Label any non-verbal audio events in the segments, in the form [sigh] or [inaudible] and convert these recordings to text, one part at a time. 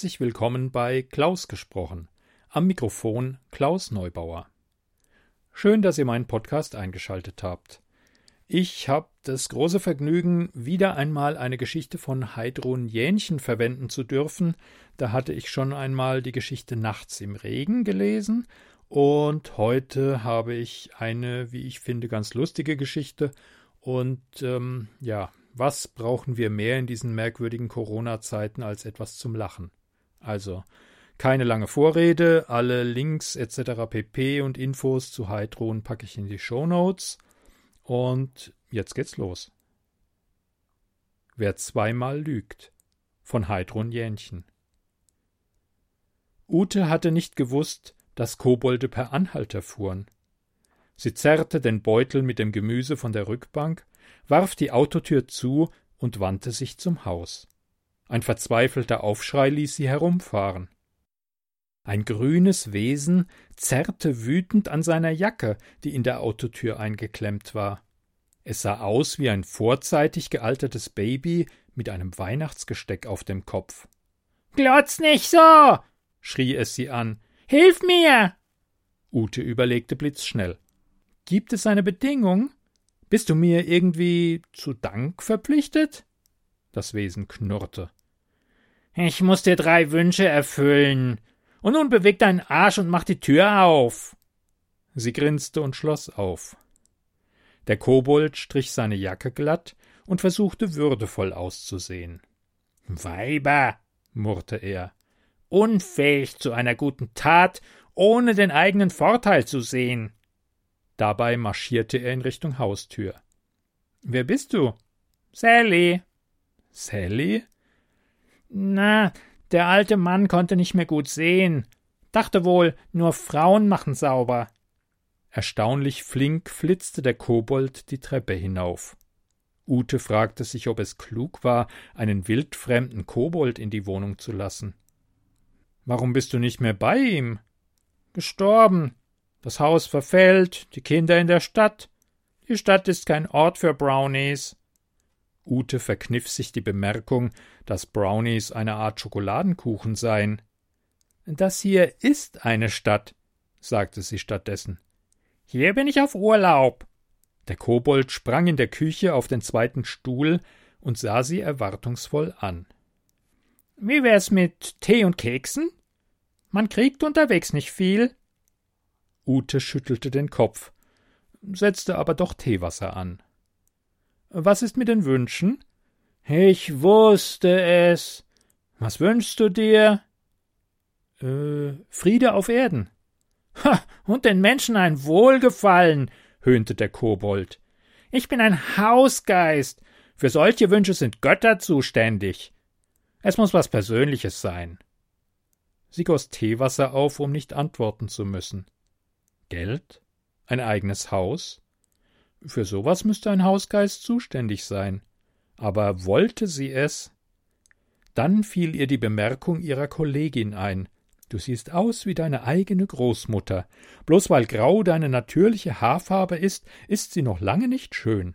Herzlich willkommen bei Klaus gesprochen. Am Mikrofon Klaus Neubauer. Schön, dass ihr meinen Podcast eingeschaltet habt. Ich habe das große Vergnügen, wieder einmal eine Geschichte von Heidrun Jähnchen verwenden zu dürfen. Da hatte ich schon einmal die Geschichte Nachts im Regen gelesen und heute habe ich eine, wie ich finde, ganz lustige Geschichte. Und ähm, ja, was brauchen wir mehr in diesen merkwürdigen Corona-Zeiten als etwas zum Lachen? Also, keine lange Vorrede, alle Links etc. pp. und Infos zu Heidron packe ich in die Show Notes. Und jetzt geht's los. Wer zweimal lügt von Heidrun Jähnchen. Ute hatte nicht gewusst, dass Kobolde per Anhalter fuhren. Sie zerrte den Beutel mit dem Gemüse von der Rückbank, warf die Autotür zu und wandte sich zum Haus. Ein verzweifelter Aufschrei ließ sie herumfahren. Ein grünes Wesen zerrte wütend an seiner Jacke, die in der Autotür eingeklemmt war. Es sah aus wie ein vorzeitig gealtertes Baby mit einem Weihnachtsgesteck auf dem Kopf. Glotz nicht so! schrie es sie an. Hilf mir! Ute überlegte blitzschnell. Gibt es eine Bedingung? Bist du mir irgendwie zu Dank verpflichtet? Das Wesen knurrte. Ich muss dir drei Wünsche erfüllen. Und nun beweg deinen Arsch und mach die Tür auf. Sie grinste und schloss auf. Der Kobold strich seine Jacke glatt und versuchte würdevoll auszusehen. Weiber, murrte er, unfähig zu einer guten Tat, ohne den eigenen Vorteil zu sehen. Dabei marschierte er in Richtung Haustür. Wer bist du? Sally. Sally? Na, der alte Mann konnte nicht mehr gut sehen. Dachte wohl, nur Frauen machen sauber. Erstaunlich flink flitzte der Kobold die Treppe hinauf. Ute fragte sich, ob es klug war, einen wildfremden Kobold in die Wohnung zu lassen. Warum bist du nicht mehr bei ihm? Gestorben. Das Haus verfällt, die Kinder in der Stadt. Die Stadt ist kein Ort für Brownies. Ute verkniff sich die Bemerkung, dass Brownies eine Art Schokoladenkuchen seien. Das hier ist eine Stadt, sagte sie stattdessen. Hier bin ich auf Urlaub. Der Kobold sprang in der Küche auf den zweiten Stuhl und sah sie erwartungsvoll an. Wie wär's mit Tee und Keksen? Man kriegt unterwegs nicht viel. Ute schüttelte den Kopf, setzte aber doch Teewasser an. Was ist mit den Wünschen? Ich wusste es. Was wünschst du dir? Äh, Friede auf Erden. Ha, und den Menschen ein Wohlgefallen, höhnte der Kobold. Ich bin ein Hausgeist. Für solche Wünsche sind Götter zuständig. Es muss was Persönliches sein. Sie goss Teewasser auf, um nicht antworten zu müssen. Geld? Ein eigenes Haus? Für sowas müsste ein Hausgeist zuständig sein. Aber wollte sie es? Dann fiel ihr die Bemerkung ihrer Kollegin ein. Du siehst aus wie deine eigene Großmutter. Bloß weil grau deine natürliche Haarfarbe ist, ist sie noch lange nicht schön.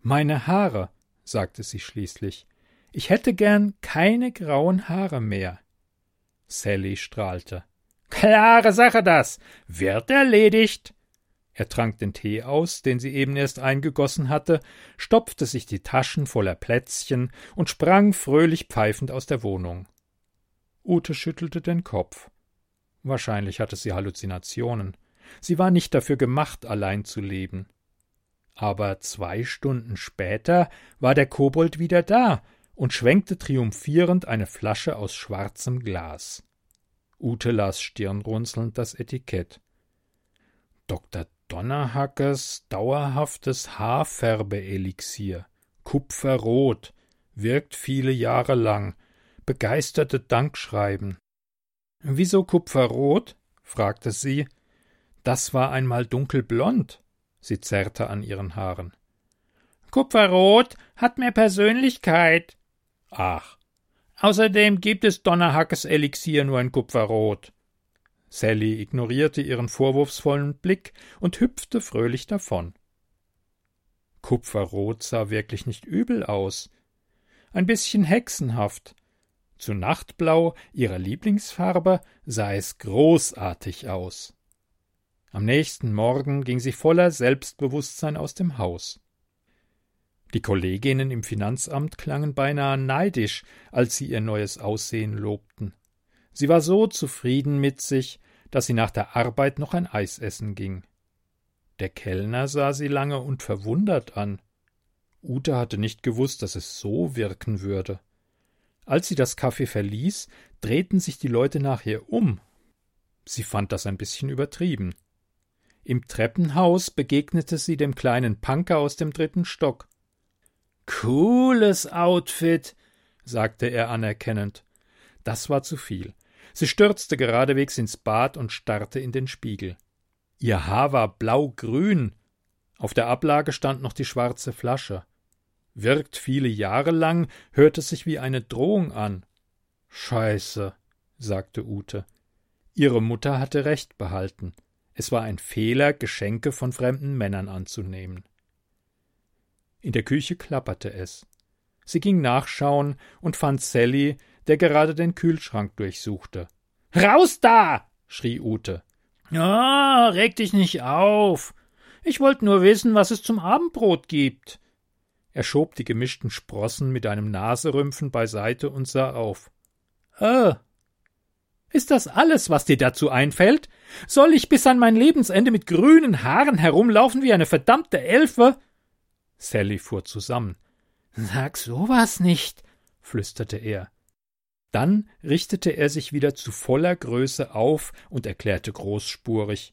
Meine Haare, sagte sie schließlich. Ich hätte gern keine grauen Haare mehr. Sally strahlte. Klare Sache das. Wird erledigt. Er trank den Tee aus, den sie eben erst eingegossen hatte, stopfte sich die Taschen voller Plätzchen und sprang fröhlich pfeifend aus der Wohnung. Ute schüttelte den Kopf. Wahrscheinlich hatte sie Halluzinationen. Sie war nicht dafür gemacht, allein zu leben. Aber zwei Stunden später war der Kobold wieder da und schwenkte triumphierend eine Flasche aus schwarzem Glas. Ute las stirnrunzelnd das Etikett. Dr. Donnerhackers dauerhaftes Haarfärbeelixier. Kupferrot. Wirkt viele Jahre lang. Begeisterte Dankschreiben. Wieso Kupferrot? fragte sie. Das war einmal dunkelblond. Sie zerrte an ihren Haaren. Kupferrot hat mehr Persönlichkeit. Ach. Außerdem gibt es Donnerhackes Elixier nur in Kupferrot. Sally ignorierte ihren vorwurfsvollen Blick und hüpfte fröhlich davon. Kupferrot sah wirklich nicht übel aus. Ein bisschen hexenhaft. Zu Nachtblau, ihrer Lieblingsfarbe, sah es großartig aus. Am nächsten Morgen ging sie voller Selbstbewusstsein aus dem Haus. Die Kolleginnen im Finanzamt klangen beinahe neidisch, als sie ihr neues Aussehen lobten. Sie war so zufrieden mit sich, dass sie nach der Arbeit noch ein Eis essen ging. Der Kellner sah sie lange und verwundert an. Ute hatte nicht gewusst, dass es so wirken würde. Als sie das Café verließ, drehten sich die Leute nach ihr um. Sie fand das ein bisschen übertrieben. Im Treppenhaus begegnete sie dem kleinen Punker aus dem dritten Stock. Cooles Outfit, sagte er anerkennend. Das war zu viel. Sie stürzte geradewegs ins Bad und starrte in den Spiegel. Ihr Haar war blau-grün. Auf der Ablage stand noch die schwarze Flasche. Wirkt viele Jahre lang, hörte sich wie eine Drohung an. Scheiße, sagte Ute. Ihre Mutter hatte recht behalten. Es war ein Fehler, Geschenke von fremden Männern anzunehmen. In der Küche klapperte es. Sie ging nachschauen und fand Sally, der gerade den Kühlschrank durchsuchte. Raus da! schrie Ute. Ah, reg dich nicht auf. Ich wollte nur wissen, was es zum Abendbrot gibt. Er schob die gemischten Sprossen mit einem Naserümpfen beiseite und sah auf. Äh. Ist das alles, was dir dazu einfällt? Soll ich bis an mein Lebensende mit grünen Haaren herumlaufen wie eine verdammte Elfe? Sally fuhr zusammen. Sag sowas nicht, flüsterte er. Dann richtete er sich wieder zu voller Größe auf und erklärte großspurig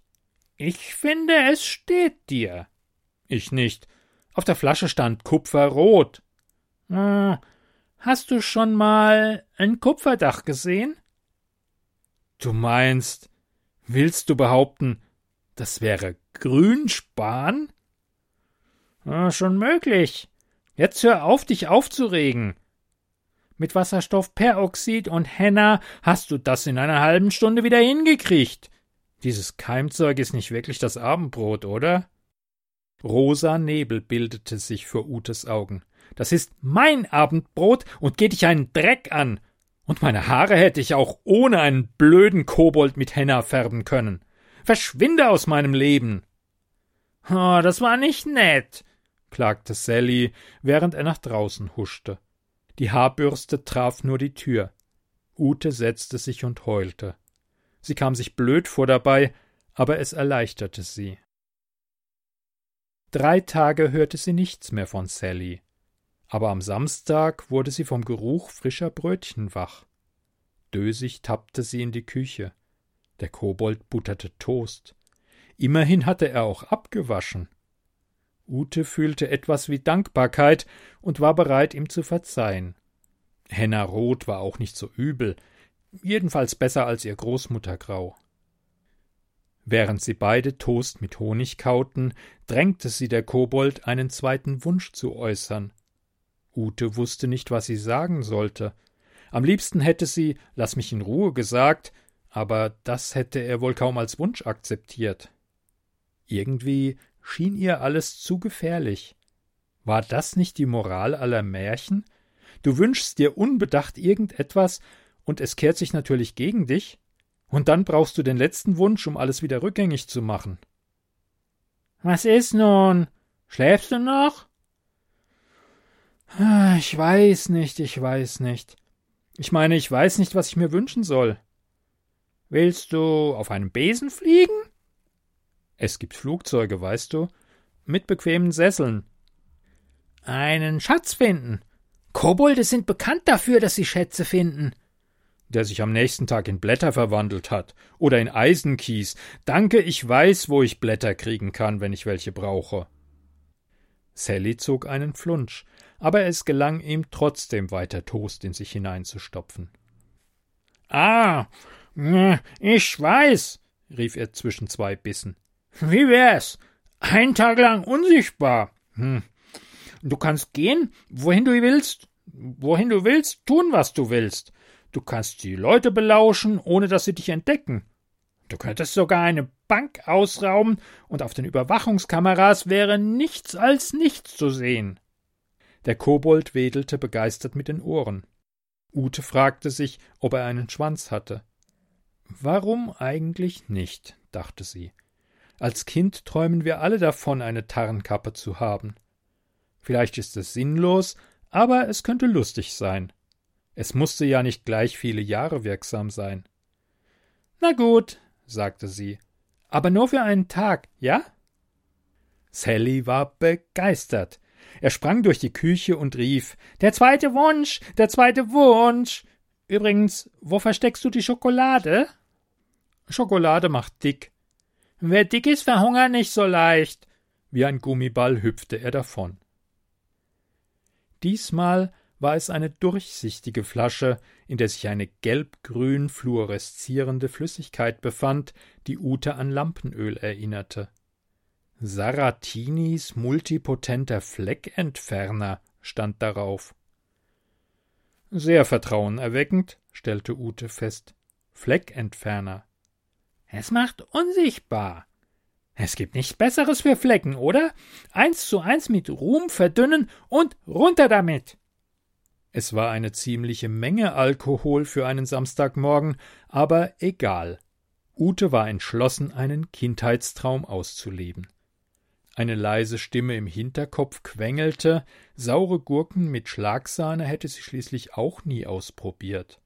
Ich finde, es steht dir. Ich nicht. Auf der Flasche stand Kupferrot. Hm, hast du schon mal ein Kupferdach gesehen? Du meinst, willst du behaupten, das wäre Grünspan? Ja, schon möglich. Jetzt hör auf, dich aufzuregen. Mit Wasserstoffperoxid und Henna hast du das in einer halben Stunde wieder hingekriegt. Dieses Keimzeug ist nicht wirklich das Abendbrot, oder? Rosa Nebel bildete sich vor Utes Augen. Das ist mein Abendbrot und geht dich einen Dreck an. Und meine Haare hätte ich auch ohne einen blöden Kobold mit Henna färben können. Verschwinde aus meinem Leben. Oh, das war nicht nett, klagte Sally, während er nach draußen huschte. Die Haarbürste traf nur die Tür. Ute setzte sich und heulte. Sie kam sich blöd vor dabei, aber es erleichterte sie. Drei Tage hörte sie nichts mehr von Sally. Aber am Samstag wurde sie vom Geruch frischer Brötchen wach. Dösig tappte sie in die Küche. Der Kobold butterte Toast. Immerhin hatte er auch abgewaschen. Ute fühlte etwas wie Dankbarkeit und war bereit, ihm zu verzeihen. Henna Rot war auch nicht so übel, jedenfalls besser als ihr Großmutter Grau. Während sie beide Toast mit Honig kauten, drängte sie der Kobold, einen zweiten Wunsch zu äußern. Ute wusste nicht, was sie sagen sollte. Am liebsten hätte sie Lass mich in Ruhe gesagt, aber das hätte er wohl kaum als Wunsch akzeptiert. Irgendwie schien ihr alles zu gefährlich. War das nicht die Moral aller Märchen? Du wünschst dir unbedacht irgendetwas, und es kehrt sich natürlich gegen dich, und dann brauchst du den letzten Wunsch, um alles wieder rückgängig zu machen. Was ist nun? Schläfst du noch? Ah, ich weiß nicht, ich weiß nicht. Ich meine, ich weiß nicht, was ich mir wünschen soll. Willst du auf einem Besen fliegen? Es gibt Flugzeuge, weißt du, mit bequemen Sesseln. Einen Schatz finden. Kobolde sind bekannt dafür, dass sie Schätze finden. Der sich am nächsten Tag in Blätter verwandelt hat oder in Eisenkies. Danke, ich weiß, wo ich Blätter kriegen kann, wenn ich welche brauche. Sally zog einen Flunsch, aber es gelang ihm trotzdem weiter Toast in sich hineinzustopfen. Ah, ich weiß, rief er zwischen zwei Bissen. Wie wär's? Ein Tag lang unsichtbar. Hm. Du kannst gehen, wohin du willst, wohin du willst, tun, was du willst. Du kannst die Leute belauschen, ohne dass sie dich entdecken. Du könntest sogar eine Bank ausrauben, und auf den Überwachungskameras wäre nichts als nichts zu sehen. Der Kobold wedelte begeistert mit den Ohren. Ute fragte sich, ob er einen Schwanz hatte. Warum eigentlich nicht? dachte sie. Als Kind träumen wir alle davon, eine Tarnkappe zu haben. Vielleicht ist es sinnlos, aber es könnte lustig sein. Es musste ja nicht gleich viele Jahre wirksam sein. Na gut, sagte sie, aber nur für einen Tag, ja? Sally war begeistert. Er sprang durch die Küche und rief Der zweite Wunsch, der zweite Wunsch. Übrigens, wo versteckst du die Schokolade? Schokolade macht dick. Wer dick ist, verhungert nicht so leicht. Wie ein Gummiball hüpfte er davon. Diesmal war es eine durchsichtige Flasche, in der sich eine gelb-grün fluoreszierende Flüssigkeit befand, die Ute an Lampenöl erinnerte. Saratinis multipotenter Fleckentferner stand darauf. Sehr vertrauenerweckend, stellte Ute fest. Fleckentferner. Es macht unsichtbar. Es gibt nichts Besseres für Flecken, oder? Eins zu eins mit Ruhm verdünnen und runter damit. Es war eine ziemliche Menge Alkohol für einen Samstagmorgen, aber egal. Ute war entschlossen, einen Kindheitstraum auszuleben. Eine leise Stimme im Hinterkopf quengelte, saure Gurken mit Schlagsahne hätte sie schließlich auch nie ausprobiert.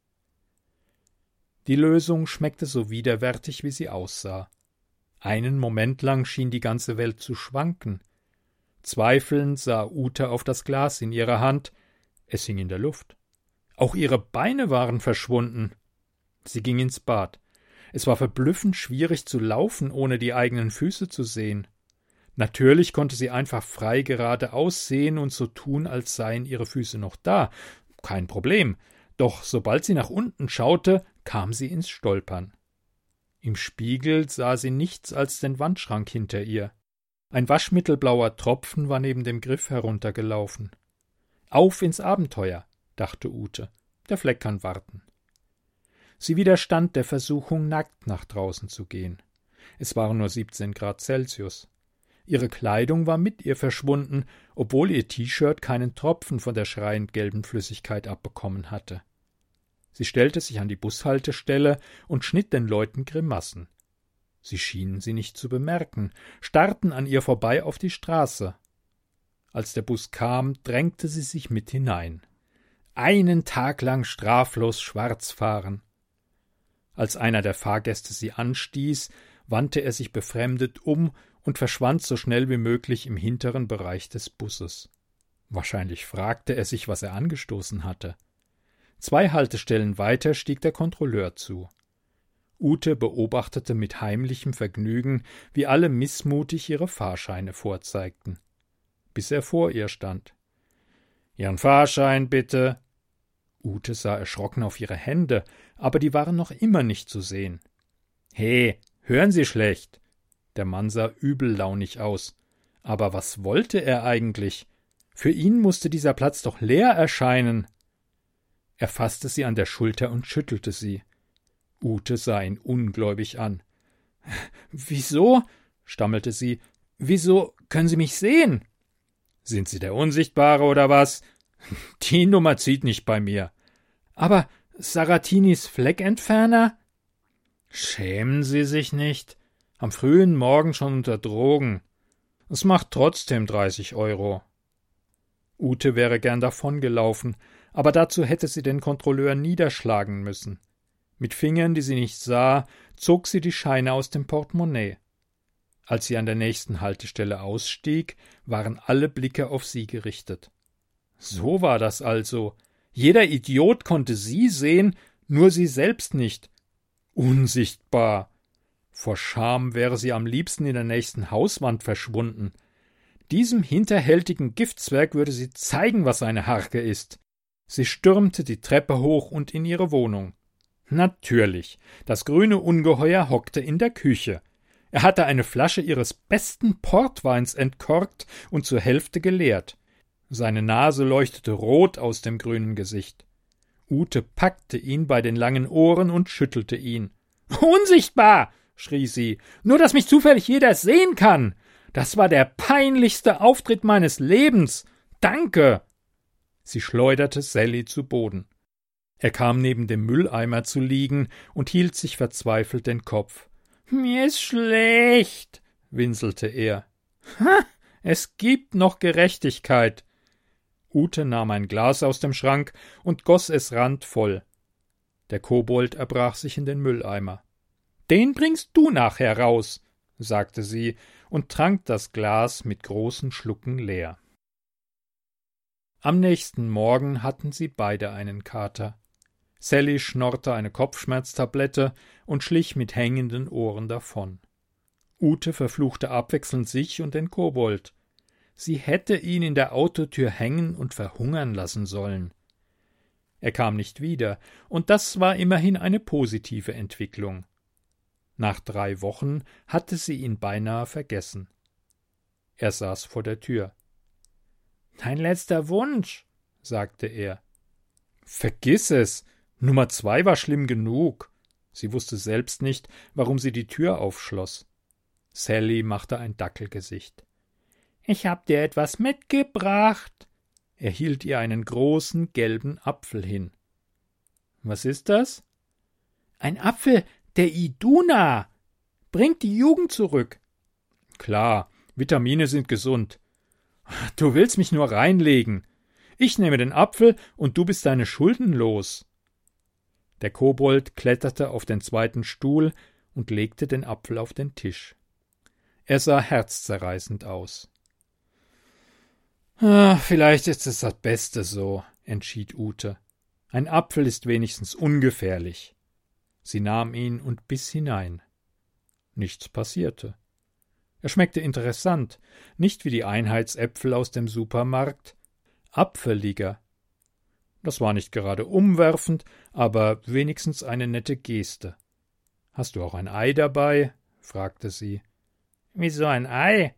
Die Lösung schmeckte so widerwärtig, wie sie aussah. Einen Moment lang schien die ganze Welt zu schwanken. Zweifelnd sah Ute auf das Glas in ihrer Hand, es hing in der Luft. Auch ihre Beine waren verschwunden. Sie ging ins Bad. Es war verblüffend schwierig zu laufen, ohne die eigenen Füße zu sehen. Natürlich konnte sie einfach frei geradeaus sehen und so tun, als seien ihre Füße noch da. Kein Problem. Doch sobald sie nach unten schaute, kam sie ins Stolpern. Im Spiegel sah sie nichts als den Wandschrank hinter ihr. Ein waschmittelblauer Tropfen war neben dem Griff heruntergelaufen. Auf ins Abenteuer, dachte Ute. Der Fleck kann warten. Sie widerstand der Versuchung, nackt nach draußen zu gehen. Es waren nur 17 Grad Celsius. Ihre Kleidung war mit ihr verschwunden, obwohl ihr T-Shirt keinen Tropfen von der schreiend gelben Flüssigkeit abbekommen hatte. Sie stellte sich an die Bushaltestelle und schnitt den Leuten Grimassen. Sie schienen sie nicht zu bemerken, starrten an ihr vorbei auf die Straße. Als der Bus kam, drängte sie sich mit hinein. Einen Tag lang straflos schwarz fahren. Als einer der Fahrgäste sie anstieß, wandte er sich befremdet um und verschwand so schnell wie möglich im hinteren Bereich des Busses. Wahrscheinlich fragte er sich, was er angestoßen hatte. Zwei Haltestellen weiter stieg der Kontrolleur zu. Ute beobachtete mit heimlichem Vergnügen, wie alle missmutig ihre Fahrscheine vorzeigten. Bis er vor ihr stand. Ihren Fahrschein bitte. Ute sah erschrocken auf ihre Hände, aber die waren noch immer nicht zu sehen. He, hören Sie schlecht. Der Mann sah übellaunig aus. Aber was wollte er eigentlich? Für ihn musste dieser Platz doch leer erscheinen. Er fasste sie an der Schulter und schüttelte sie. Ute sah ihn ungläubig an. [laughs] Wieso? stammelte sie. Wieso können Sie mich sehen? Sind Sie der Unsichtbare oder was? [laughs] Die Nummer zieht nicht bei mir. Aber Saratinis Fleckentferner? Schämen Sie sich nicht? Am frühen Morgen schon unter Drogen. Es macht trotzdem dreißig Euro. Ute wäre gern davongelaufen, aber dazu hätte sie den Kontrolleur niederschlagen müssen. Mit Fingern, die sie nicht sah, zog sie die Scheine aus dem Portemonnaie. Als sie an der nächsten Haltestelle ausstieg, waren alle Blicke auf sie gerichtet. So war das also. Jeder Idiot konnte sie sehen, nur sie selbst nicht. Unsichtbar. Vor Scham wäre sie am liebsten in der nächsten Hauswand verschwunden. Diesem hinterhältigen Giftzwerg würde sie zeigen, was eine Harke ist. Sie stürmte die Treppe hoch und in ihre Wohnung. Natürlich, das grüne Ungeheuer hockte in der Küche. Er hatte eine Flasche ihres besten Portweins entkorkt und zur Hälfte geleert. Seine Nase leuchtete rot aus dem grünen Gesicht. Ute packte ihn bei den langen Ohren und schüttelte ihn. Unsichtbar! schrie sie, nur dass mich zufällig jeder sehen kann. Das war der peinlichste Auftritt meines Lebens. Danke. Sie schleuderte Sally zu Boden. Er kam neben dem Mülleimer zu liegen und hielt sich verzweifelt den Kopf. Mir ist schlecht, winselte er. Ha, es gibt noch Gerechtigkeit. Ute nahm ein Glas aus dem Schrank und goss es randvoll. Der Kobold erbrach sich in den Mülleimer. Den bringst du nachher raus, sagte sie und trank das Glas mit großen Schlucken leer. Am nächsten Morgen hatten sie beide einen Kater. Sally schnorrte eine Kopfschmerztablette und schlich mit hängenden Ohren davon. Ute verfluchte abwechselnd sich und den Kobold. Sie hätte ihn in der Autotür hängen und verhungern lassen sollen. Er kam nicht wieder, und das war immerhin eine positive Entwicklung. Nach drei Wochen hatte sie ihn beinahe vergessen. Er saß vor der Tür. Dein letzter Wunsch, sagte er. Vergiss es. Nummer zwei war schlimm genug. Sie wusste selbst nicht, warum sie die Tür aufschloss. Sally machte ein Dackelgesicht. Ich hab dir etwas mitgebracht. Er hielt ihr einen großen gelben Apfel hin. Was ist das? Ein Apfel, der Iduna bringt die Jugend zurück. Klar, Vitamine sind gesund. Du willst mich nur reinlegen. Ich nehme den Apfel und du bist deine Schulden los. Der Kobold kletterte auf den zweiten Stuhl und legte den Apfel auf den Tisch. Er sah herzzerreißend aus. Ah, vielleicht ist es das Beste so, entschied Ute. Ein Apfel ist wenigstens ungefährlich. Sie nahm ihn und biss hinein. Nichts passierte. Er schmeckte interessant, nicht wie die Einheitsäpfel aus dem Supermarkt, apfeliger. Das war nicht gerade umwerfend, aber wenigstens eine nette Geste. Hast du auch ein Ei dabei? fragte sie. Wieso ein Ei?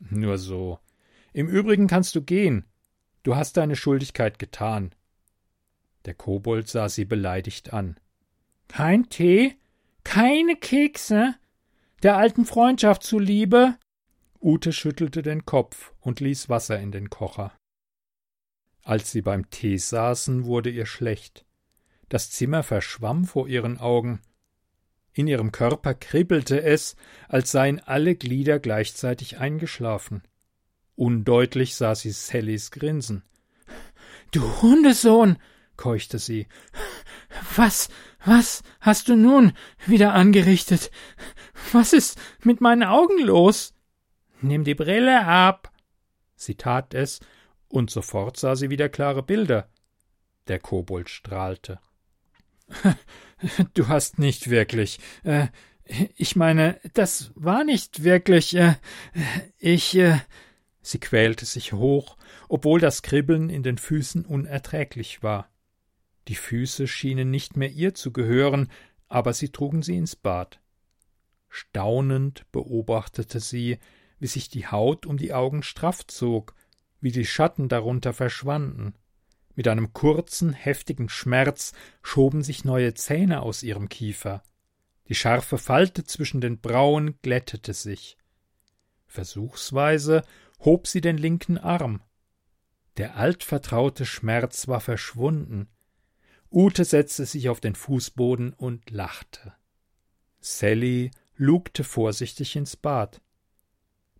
Nur so. Im Übrigen kannst du gehen. Du hast deine Schuldigkeit getan. Der Kobold sah sie beleidigt an. Kein Tee? Keine Kekse? Der alten Freundschaft zuliebe? Ute schüttelte den Kopf und ließ Wasser in den Kocher. Als sie beim Tee saßen, wurde ihr schlecht. Das Zimmer verschwamm vor ihren Augen. In ihrem Körper kribbelte es, als seien alle Glieder gleichzeitig eingeschlafen. Undeutlich sah sie Sallys Grinsen. Du Hundesohn, keuchte sie. Was, was hast du nun wieder angerichtet? Was ist mit meinen Augen los? Nimm die Brille ab. Sie tat es, und sofort sah sie wieder klare Bilder. Der Kobold strahlte. Du hast nicht wirklich. Äh, ich meine, das war nicht wirklich. Äh, ich. Äh, sie quälte sich hoch, obwohl das Kribbeln in den Füßen unerträglich war. Die Füße schienen nicht mehr ihr zu gehören, aber sie trugen sie ins Bad. Staunend beobachtete sie, wie sich die Haut um die Augen straff zog, wie die Schatten darunter verschwanden. Mit einem kurzen, heftigen Schmerz schoben sich neue Zähne aus ihrem Kiefer. Die scharfe Falte zwischen den Brauen glättete sich. Versuchsweise hob sie den linken Arm. Der altvertraute Schmerz war verschwunden, Ute setzte sich auf den Fußboden und lachte. Sally lugte vorsichtig ins Bad.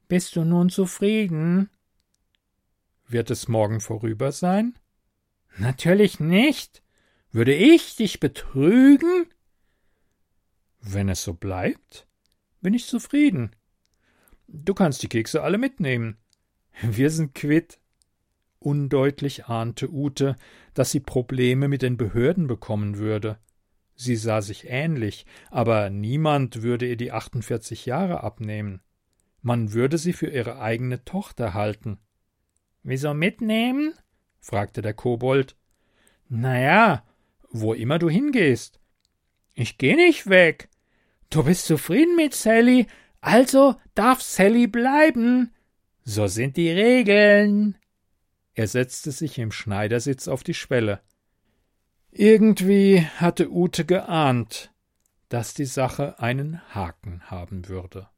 Bist du nun zufrieden? Wird es morgen vorüber sein? Natürlich nicht. Würde ich dich betrügen? Wenn es so bleibt, bin ich zufrieden. Du kannst die Kekse alle mitnehmen. Wir sind quitt. Undeutlich ahnte Ute, dass sie Probleme mit den Behörden bekommen würde. Sie sah sich ähnlich, aber niemand würde ihr die 48 Jahre abnehmen. Man würde sie für ihre eigene Tochter halten. Wieso mitnehmen? fragte der Kobold. Na ja, wo immer du hingehst. Ich geh nicht weg. Du bist zufrieden mit Sally, also darf Sally bleiben. So sind die Regeln. Er setzte sich im Schneidersitz auf die Schwelle. Irgendwie hatte Ute geahnt, dass die Sache einen Haken haben würde.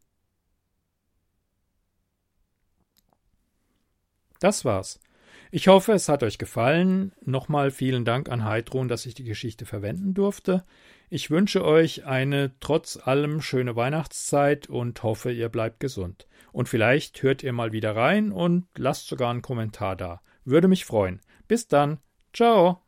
Das war's. Ich hoffe, es hat euch gefallen. Nochmal vielen Dank an Heidrun, dass ich die Geschichte verwenden durfte. Ich wünsche euch eine trotz allem schöne Weihnachtszeit und hoffe, ihr bleibt gesund. Und vielleicht hört ihr mal wieder rein und lasst sogar einen Kommentar da. Würde mich freuen. Bis dann. Ciao.